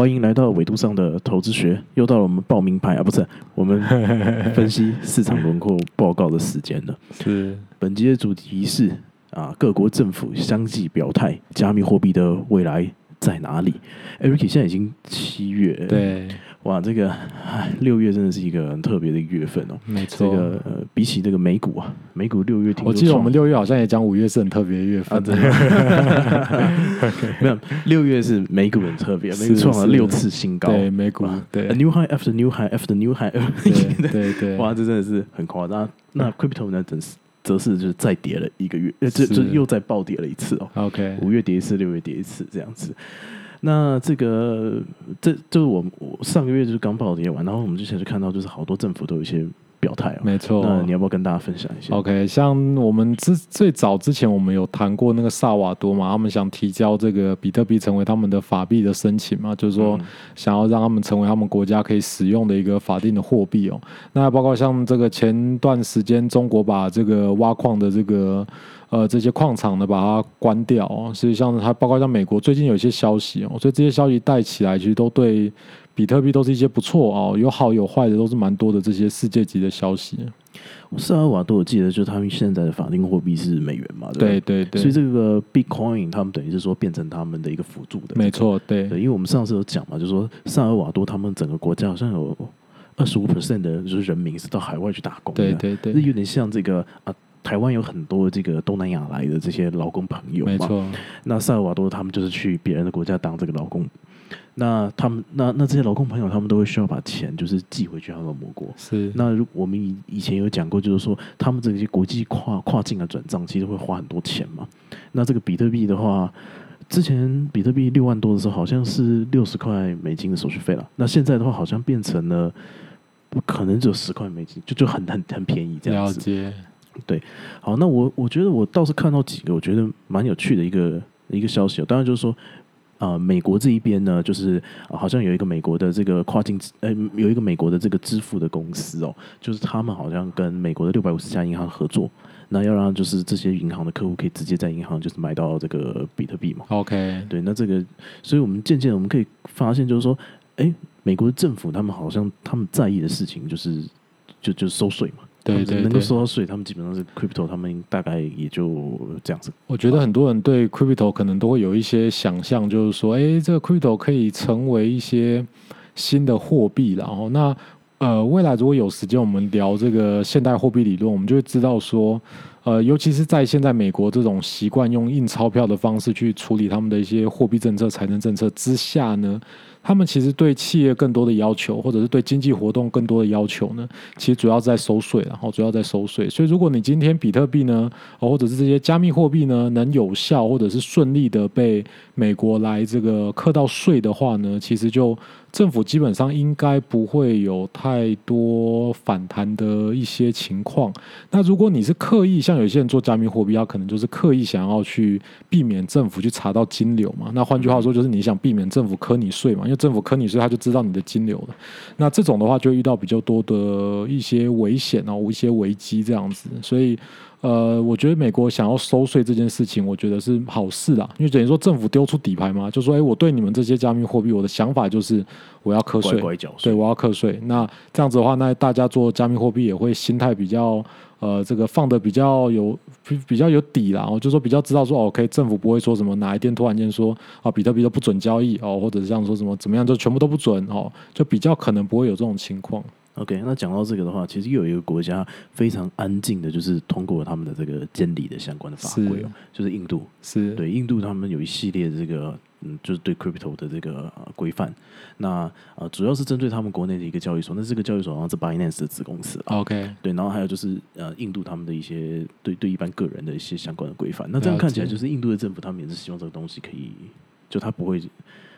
欢迎来到纬度上的投资学，又到了我们报名牌啊，不是我们 分析市场轮廓报告的时间了。是本集的主题是啊，各国政府相继表态，加密货币的未来在哪里？Eric 现在已经七月，，对，哇，这个唉六月真的是一个很特别的一个月份哦。这没错。这个呃，比起这个美股啊，美股六月我记得我们六月好像也讲五月是很特别的月份，啊，真的 没有，六月是美股很特别，美股是创了六次新高，对美股对。A new high after new high after new high，对对对，哇，这真的是很夸张。那 crypto 呢，则是则是就是再跌了一个月，呃，这是。这又再暴跌了一次哦，OK，五月跌一次，六月跌一次这样子。那这个这就是我我上个月就是刚暴跌完，然后我们之前就看到就是好多政府都有一些表态哦。没错。那你要不要跟大家分享一下？OK，像我们之最早之前我们有谈过那个萨瓦多嘛，他们想提交这个比特币成为他们的法币的申请嘛，就是说嗯想要让他们成为他们国家可以使用的一个法定的货币哦。那包括像这个前段时间中国把这个挖矿的这个呃这些矿场呢把它关掉哦，所以像它包括像美国最近有一些消息哦，所以这些消息带起来其实都对。比特币都是一些不错哦，有好有坏的，都是蛮多的这些世界级的消息。萨尔瓦多我记得就是他们现在的法定货币是美元嘛，对对对对，所以这个 Bitcoin 他们等于是说变成他们的一个辅助的，没。错，对对，因为我们上次有讲嘛，就是说萨尔瓦多他们整个国家好像有二十五 percent 的就是人民是到海外去打工的，对对对这，有点像这个啊。台湾有很多这个东南亚来的这些劳工朋友嘛，没错，那萨尔瓦多他们就是去别人的国家当这个劳工，那他们那那这些劳工朋友他们都会需要把钱就是寄回去他们的母国，是那如我们以以前有讲过，就是说他们这些国际跨跨境的转账其实会花很多钱嘛。那这个比特币的话，之前比特币六万多的时候，好像是六十块美金的手续费了。那现在的话，好像变成了不可能只有十块美金，就就很很很便宜这样子。了解，好，那我我觉得我倒是看到几个我觉得蛮有趣的一个一个消息、哦，当然就是说。啊、美国这一边呢，就是、啊好像有一个美国的这个跨境支，呃，有一个美国的这个支付的公司哦，就是他们好像跟美国的六百五十家银行合作，那要让就是这些银行的客户可以直接在银行就是买到这个比特币嘛。OK，对，那这个，所以我们渐渐地我们可以发现，就是说，哎，美国的政府他们好像他们在意的事情就是就就是收税嘛。他对能够对对，收到税，他们基本上是 crypto，他们大概也就这样子。我觉得很多人对 crypto 可能都会有一些想象，就是说，哎，这个 crypto 可以成为一些新的货币，然后那呃，未来如果有时间，我们聊这个现代货币理论，我们就会知道说。呃，尤其是在现在美国这种习惯用印钞票的方式去处理他们的一些货币政策、财政政策之下呢，他们其实对企业更多的要求，或者是对经济活动更多的要求呢，其实主要在收税，然后主要在收税。所以，如果你今天比特币呢，或者是这些加密货币呢，能有效或者是顺利的被美国来这个课到税的话呢，其实就政府基本上应该不会有太多反弹的一些情况。那如果你是刻意，像有些人做加密货币，他可能就是刻意想要去避免政府去查到金流嘛。那换句话说，就是你想避免政府科你税嘛，因为政府科你税，他就知道你的金流了。那这种的话，就遇到比较多的一些危险哦，一些危机这样子。所以，呃，我觉得美国想要收税这件事情，我觉得是好事啦，因为等于说政府丢出底牌嘛，就说，哎，我对你们这些加密货币，我的想法就是我要课税，乖乖税对，我要课税。那这样子的话，那大家做加密货币也会心态比较。呃，这个放的比较有比比较有底啦，哦，就说比较知道说哦，OK，政府不会说什么哪一天突然间说啊，比特币都不准交易哦，或者是这样说什么怎么样就全部都不准哦，就比较可能不会有这种情况。OK，那讲到这个的话，其实又有一个国家非常安静的，就是通过他们的这个监理的相关的法规哦，就是印度。是，对，印度他们有一系列的这个，嗯，就是对 crypto 的这个呃规范。那呃，主要是针对他们国内的一个交易所，那这个交易所好像是 Binance 的子公司啊。OK，对，然后还有就是呃，印度他们的一些对对一般个人的一些相关的规范。那这样看起来，就是印度的政府他们也是希望这个东西可以，就他不会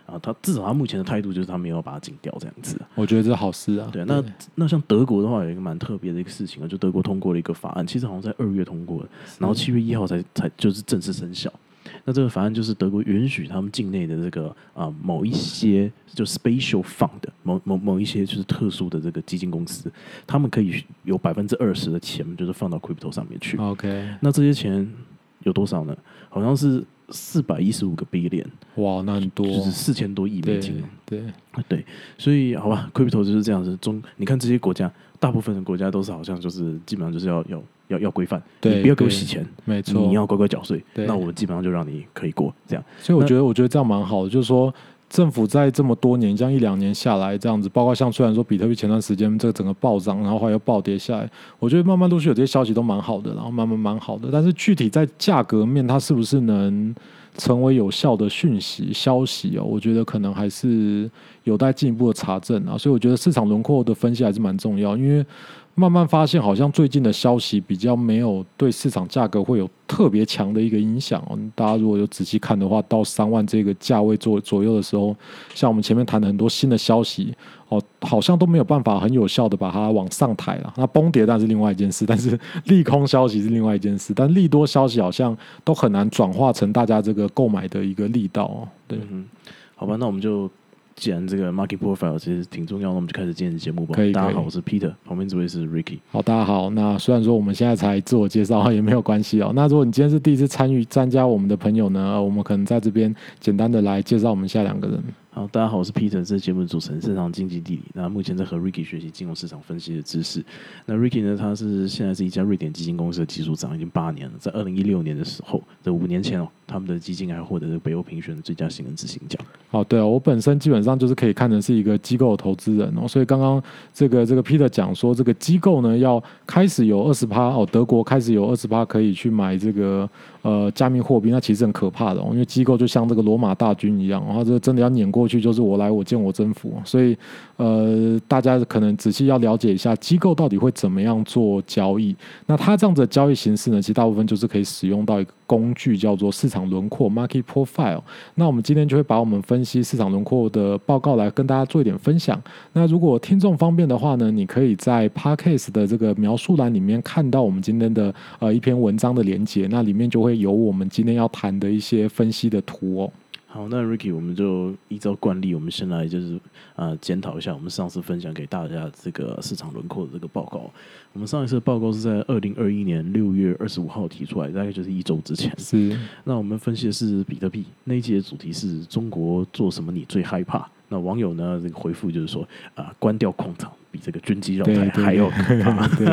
啊，他至少他目前的态度就是他没有把它禁掉这样子。我觉得这是好事啊。对，那那像德国的话，有一个蛮特别的一个事情啊，就德国通过了一个法案，其实好像在二月通过的，然后七月一号才才就是正式生效。那这个法案就是德国允许他们境内的这个啊、某一些就 special fund 某某某一些就是特殊的这个基金公司，他们可以有百分之二十的钱就是放到 crypto 上面去。OK，那这些钱有多少呢？好像是四百一十五个 billion，哇，那很多，就是四千多亿美金。对对，所以好吧，crypto 就是这样子。中，你看这些国家，大部分的国家都是好像就是基本上就是要要要要规范，你不要给我洗钱，没错，你要乖乖缴税，那我们基本上就让你可以过这样。所以我觉得，我觉得这样蛮好的，就是说。政府在这么多年，这样一两年下来，这样子，包括像虽然说比特币前段时间这个整个暴涨，然后后来又暴跌下来，我觉得慢慢陆续有这些消息都蛮好的，然后慢慢蛮好的。但是具体在价格面，它是不是能成为有效的讯息消息哦？我觉得可能还是有待进一步的查证啊。所以我觉得市场轮廓的分析还是蛮重要，因为慢慢发现好像最近的消息比较没有对市场价格会有特别强的一个影响哦。大家如果有仔细看的话，到三万这个价位左左右的时候，像我们前面谈的很多新的消息哦，好像都没有办法很有效的把它往上抬了。那崩跌当然是另外一件事，但是利空消息是另外一件事，但利多消息好像都很难转化成大家这个购买的一个力道哦。对，好吧，那我们就既然这个 market profile 其实挺重要，那我们就开始今天的节目吧。可以可以大家好，我是 Peter，旁边这位是 Ricky。好，大家好。那虽然说我们现在才自我介绍也没有关系哦。那如果你今天是第一次参与参加我们的朋友呢，呃我们可能在这边简单的来介绍我们下两个人。好，大家好，我是 Peter，这是节目的主持人，擅长经济地理。那目前在和 Ricky 学习金融市场分析的知识。那 Ricky 呢，他是现在是一家瑞典基金公司的技术长，已经八年了。在二零一六年的时候，这五年前哦，他们的基金还获得了北欧评选的最佳新人执行奖。哦，对啊，我本身基本上就是可以看成是一个机构的投资人哦，所以刚刚这个这个 Peter 讲说，这个机构呢要开始有二十趴哦，德国开始有二十趴可以去买这个呃加密货币，那其实很可怕的哦，因为机构就像这个罗马大军一样，然后这真的要碾过过去就是我来我见我征服，所以呃大家可能仔细要了解一下机构到底会怎么样做交易。那它这样子的交易形式呢，其实大部分就是可以使用到一个工具叫做市场轮廓 （market profile）。那我们今天就会把我们分析市场轮廓的报告来跟大家做一点分享。那如果听众方便的话呢，你可以在 podcast 的这个描述栏里面看到我们今天的呃一篇文章的连接，那里面就会有我们今天要谈的一些分析的图哦。好，那 Ricky，我们就依照惯例，我们先来就是呃检讨一下我们上次分享给大家这个市场轮廓的这个报告。我们上一次的报告是在二零二一年六月二十五号提出来，大概就是一周之前。是那我们分析的是比特币那一集的主题是中国做什么你最害怕？那网友呢这个回复就是说啊、关掉矿场比这个军机绕台还要可怕。对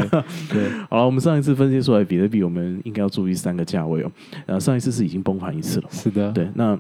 对 好了，我们上一次分析出来比特币，我们应该要注意三个价位哦。呃，上一次是已经崩盘一次了嘛，是的，对，那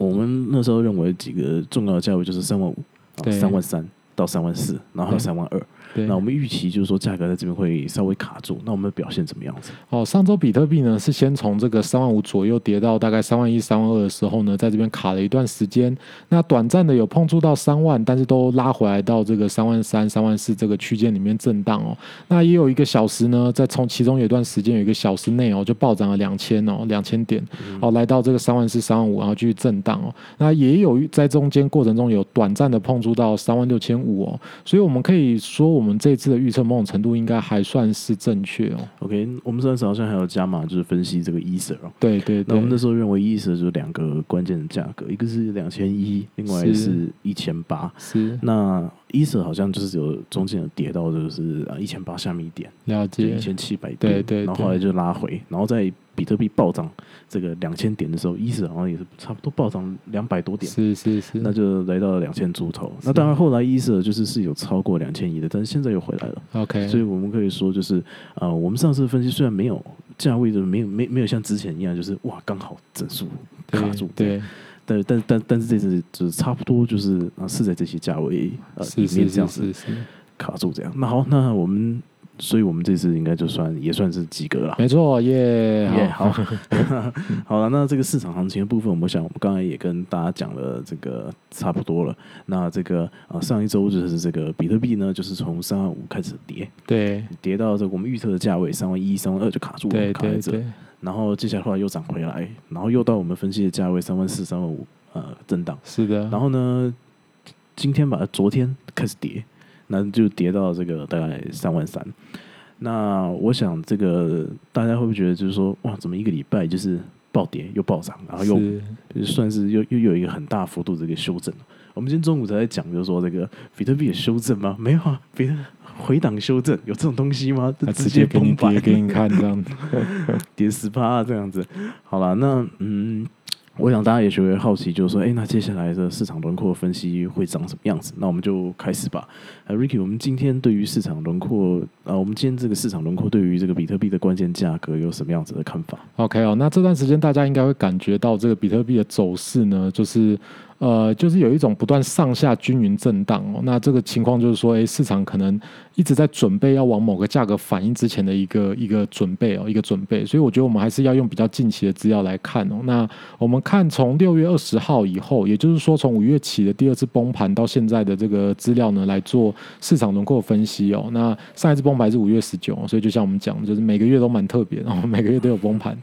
我们那时候认为几个重要的价位就是三万五、对。三万三到三万四，然后三万二。对那我们预期就是说价格在这边会稍微卡住，那我们的表现怎么样子？哦，上周比特币呢是先从这个三万五左右跌到大概三万一、三万二的时候呢，在这边卡了一段时间。那短暂的有碰触到三万，但是都拉回来到这个三万三、三万四这个区间里面震荡哦。那也有一个小时呢，在从其中有一段时间有一个小时内哦，就暴涨了两千哦，两千点哦，来到这个三万四、三万五，然后继续震荡哦。那也有在中间过程中有短暂的碰触到三万六千五哦，所以我们可以说，我们这一次的预测某种程度应该还算是正确哦。OK，我们上次好像还有加码，就是分析这个 Ether 哦。对对对，那我们那时候认为 Ether 就是两个关键的价格，一个是两千一，另外是是一千八。是那 Ether 好像就是有中间有跌到就是啊一千八下面一点，了解就一，千七百对对然后后来就拉回，然后在比特币暴涨这个两千点的时候，Ether 好像也是差不多暴涨两百多点。是是是，那就来到了两千出头。那当然，后来 Ether 就是是有超过两千亿的，但是现在又回来了。OK，所以我们可以说，就是呃，我们上次分析虽然没有价位的没有没没有像之前一样，就是哇刚好整数卡住，对，但但但但是这次就是差不多就是啊是在这些价位呃里面这样子卡住这样。那好，那我们所以我们这次应该就算也算是及格了。没错，耶，耶，好，好，好了，那这个市场行情的部分，我想我们刚才也跟大家讲了，这个差不多了。那这个啊，上一周就是这个比特币呢，就是从三万五开始跌，对跌到这个我们预测的价位三万一、三万二就卡住了，对卡在这。对对，然后接下来后来又涨回来，然后又到我们分析的价位三万四、三万五，呃，震荡。是的，然后呢，今天吧，昨天开始跌，那就跌到这个大概三万三。那我想，这个大家会不会觉得，就是说，哇，怎么一个礼拜就是暴跌又暴涨，然后又是算是又又有一个很大幅度的一个修正？我们今天中午才在讲，就是说这个比特币的修正吗？没有啊，比特回档修正有这种东西吗？他直直接崩盘跌给你看这样子。跌十趴这样子。好了，那嗯，我想大家也许会好奇，就是说，哎，那接下来的市场轮廓分析会长什么样子？那我们就开始吧。呃，Ricky，我们今天对于市场轮廓，呃，我们今天这个市场轮廓对于这个比特币的关键价格有什么样子的看法？OK 哦，那这段时间大家应该会感觉到这个比特币的走势呢，就是呃，就是有一种不断上下均匀震荡哦。那这个情况就是说，诶，市场可能一直在准备要往某个价格反应之前的一个一个准备哦，一个准备。所以我觉得我们还是要用比较近期的资料来看哦。那我们看从六月二十号以后，也就是说从五月起的第二次崩盘到现在的这个资料呢，来做市场轮廓分析哦。那上一次崩盘是五月十九，所以就像我们讲，就是每个月都蛮特别，然 后每个月都有崩盘。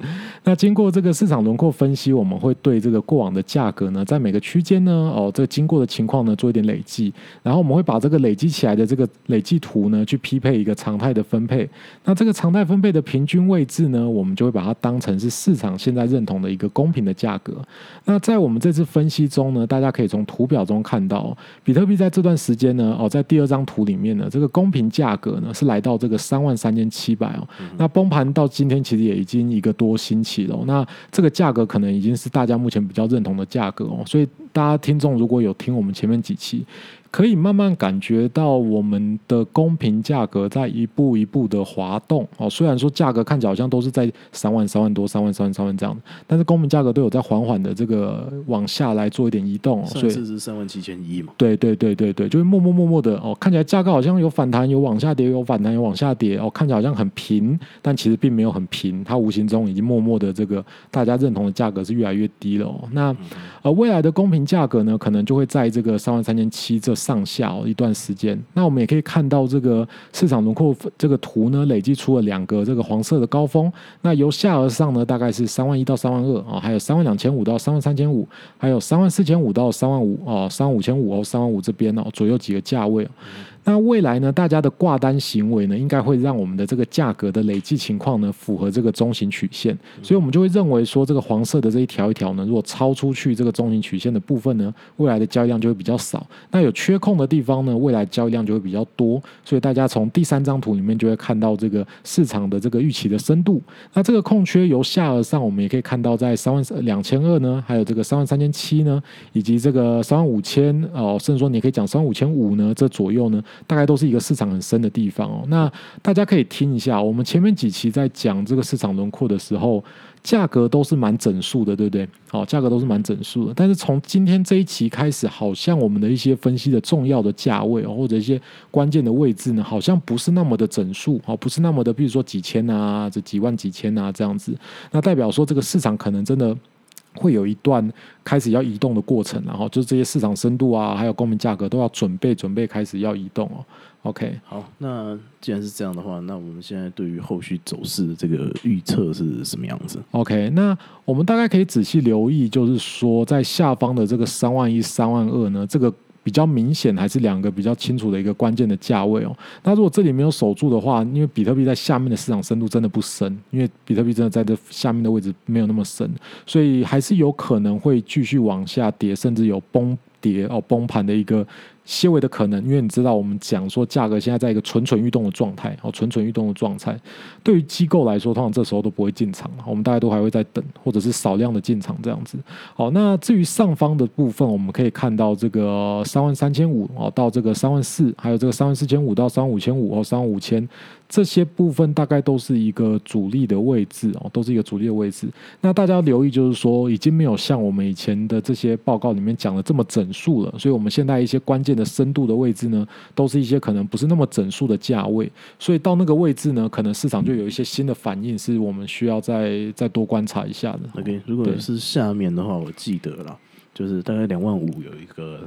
那经过这个市场轮廓分析，我们会对这个过往的价格呢，在每个区间呢，哦，这个经过的情况呢，做一点累计，然后我们会把这个累积起来的这个累计图呢，去匹配一个常态的分配。那这个常态分配的平均位置呢，我们就会把它当成是市场现在认同的一个公平的价格。那在我们这次分析中呢，大家可以从图表中看到，比特币在这段时间呢，哦，在第二张图里面呢，这个公平价格呢是来到这个三万三千七百哦。那崩盘到今天其实也已经一个多星期了哦、那这个价格可能已经是大家目前比较认同的价格哦。所以大家听众如果有听我们前面几期，可以慢慢感觉到我们的公平价格在一步一步的滑动哦。虽然说价格看起来好像都是在三万、三万多、三万、三万、三万这样，但是公平价格都有在缓缓的这个往下来做一点移动、哦，所以是三万七千一嘛，对对对对对，就是默默默默的哦，看起来价格好像有反弹，有往下跌，有反弹，有往下跌哦，看起来好像很平，但其实并没有很平，它无形中已经默默的这个大家认同的价格是越来越低了哦。那呃未来的公平价格呢，可能就会在这个三万三千七这上下哦一段时间。那我们也可以看到这个市场轮廓这个图呢，累计出了两个这个黄色的高峰，那由下而上呢，大概是三万一到三万二啊，还有三万两千五到三万三千五，还有三万四千五到三万五哦，三万五千五哦，三万五这边哦左右几个价位。那未来呢，大家的挂单行为呢，应该会让我们的这个价格的累计情况呢，符合这个中型曲线，所以我们就会认为说，这个黄色的这一条一条呢，如果超出去这个中型曲线的部分呢，未来的交易量就会比较少。那有缺空的地方呢，未来交易量就会比较多。所以大家从第三张图里面就会看到这个市场的这个预期的深度。那这个空缺由下而上，我们也可以看到在三万两千二呢，还有这个三万三千七呢，以及这个三万五千哦，甚至说你可以讲三万五千五呢，这左右呢，大概都是一个市场很深的地方哦。那大家可以听一下，我们前面几期在讲这个市场轮廓的时候，价格都是蛮整数的，对不对？好、价格都是蛮整数的。但是从今天这一期开始，好像我们的一些分析的重要的价位，或者一些关键的位置呢，好像不是那么的整数，哦，不是那么的，比如说几千啊，这几万几千啊这样子。那代表说这个市场可能真的。会有一段开始要移动的过程，然后就是这些市场深度啊，还有公民价格都要准备准备开始要移动哦。OK，好，那既然是这样的话，那我们现在对于后续走势的这个预测是什么样子？OK，那我们大概可以仔细留意，就是说在下方的这个三万一、三万二呢，这个比较明显，还是两个比较清楚的一个关键的价位哦。那如果这里没有守住的话，因为比特币在下面的市场深度真的不深，因为比特币真的在这下面的位置没有那么深，所以还是有可能会继续往下跌，甚至有崩跌哦崩盘的一个。些微的可能，因为你知道，我们讲说价格现在在一个蠢蠢欲动的状态，哦，蠢蠢欲动的状态，对于机构来说，通常这时候都不会进场，我们大家都还会在等，或者是少量的进场这样子。好，那至于上方的部分，我们可以看到这个三万三千五哦，到这个三万四，还有这个三万四千五到三万五千五哦，三万五千这些部分大概都是一个主力的位置哦，都是一个主力的位置。那大家留意，就是说已经没有像我们以前的这些报告里面讲的这么整数了，所以我们现在一些关键的深度的位置呢，都是一些可能不是那么整数的价位，所以到那个位置呢，可能市场就有一些新的反应，是我们需要再再多观察一下的。OK，如果是下面的话，我记得啦，就是大概两万五有一个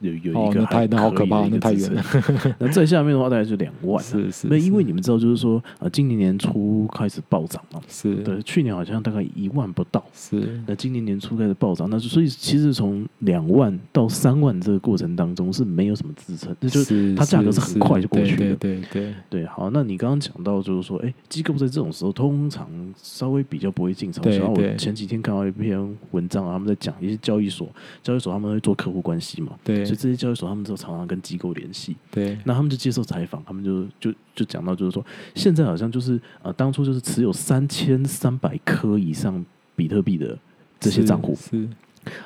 有有哦一个那太那好可怕那太支远撑。那再下面的话，大概就两万啊。是是，那因为你们知道，就是说啊，今年年初开始暴涨嘛，是对，去年好像大概一万不到，是那今年年初开始暴涨，那就所以其实从两万到三万这个过程当中是没有什么支撑，那就是它价格是很快就过去对的。对对对对，好，那你刚刚讲到就是说，哎，机构在这种时候通常稍微比较不会进场。对然后我前几天看到一篇文章啊，他们在讲一些交易所交易所他们会做客户关系嘛，对。所以这些交易所他们就常常跟机构联系，对。那他们就接受采访，他们就就就讲到就是说，现在好像就是呃，当初就是持有三千三百颗以上比特币的这些账户，是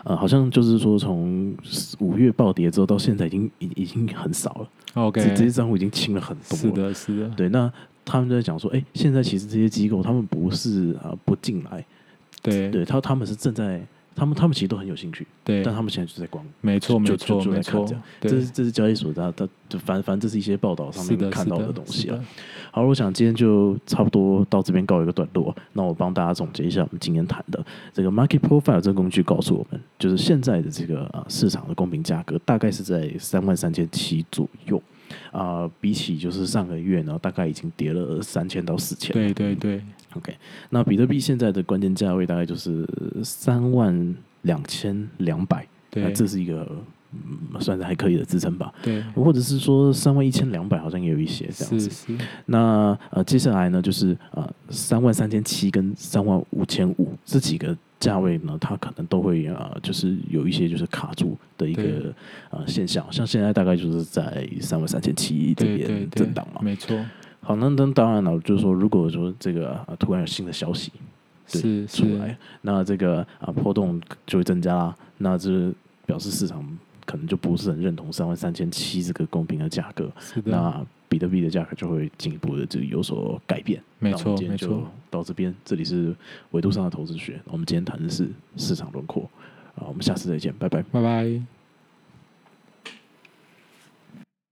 呃，好像就是说从五月暴跌之后到现在已经已已经很少了，OK，这这些账户已经清了很多了。是的，是的，对，那他们就在讲说，哎、现在其实这些机构他们不是啊、不进来，对。对他他们是正在，他们他们其实都很有兴趣，对但他们现在就在逛，没错，没错，没错看这是，这是交易所它它就反反正这是一些报道上面看到的东西啊。好，我想今天就差不多到这边告一个段落。那我帮大家总结一下我们今天谈的这个 Market Profile 这个工具，告诉我们，就是现在的这个啊市场的公平价格大概是在三万三千七左右啊、比起就是上个月呢，大概已经跌了三千到四千。对对对 OK，那比特币现在的关键价位大概就是三万两千两百，那对这是一个、嗯、算是还可以的支撑吧。对，或者是说三万一千两百，好像也有一些这样子。是是，那呃，接下来呢，就是呃三万三千七跟三万五千五这几个价位呢，它可能都会呃，就是有一些就是卡住的一个呃现象，像现在大概就是在三万三千七这边震荡嘛。没错，好，那那当然了，就是说，如果说这个、啊、突然有新的消息是是出来，那这个啊、波动就会增加啦，那这表示市场可能就不是很认同三万三千七这个公平的价格，是的，那比特币的价格就会进一步的这个有所改变。没错没错，到这边，这里是维度上的投资学，我们今天谈的是市场轮廓啊，我们下次再见，拜拜。拜拜。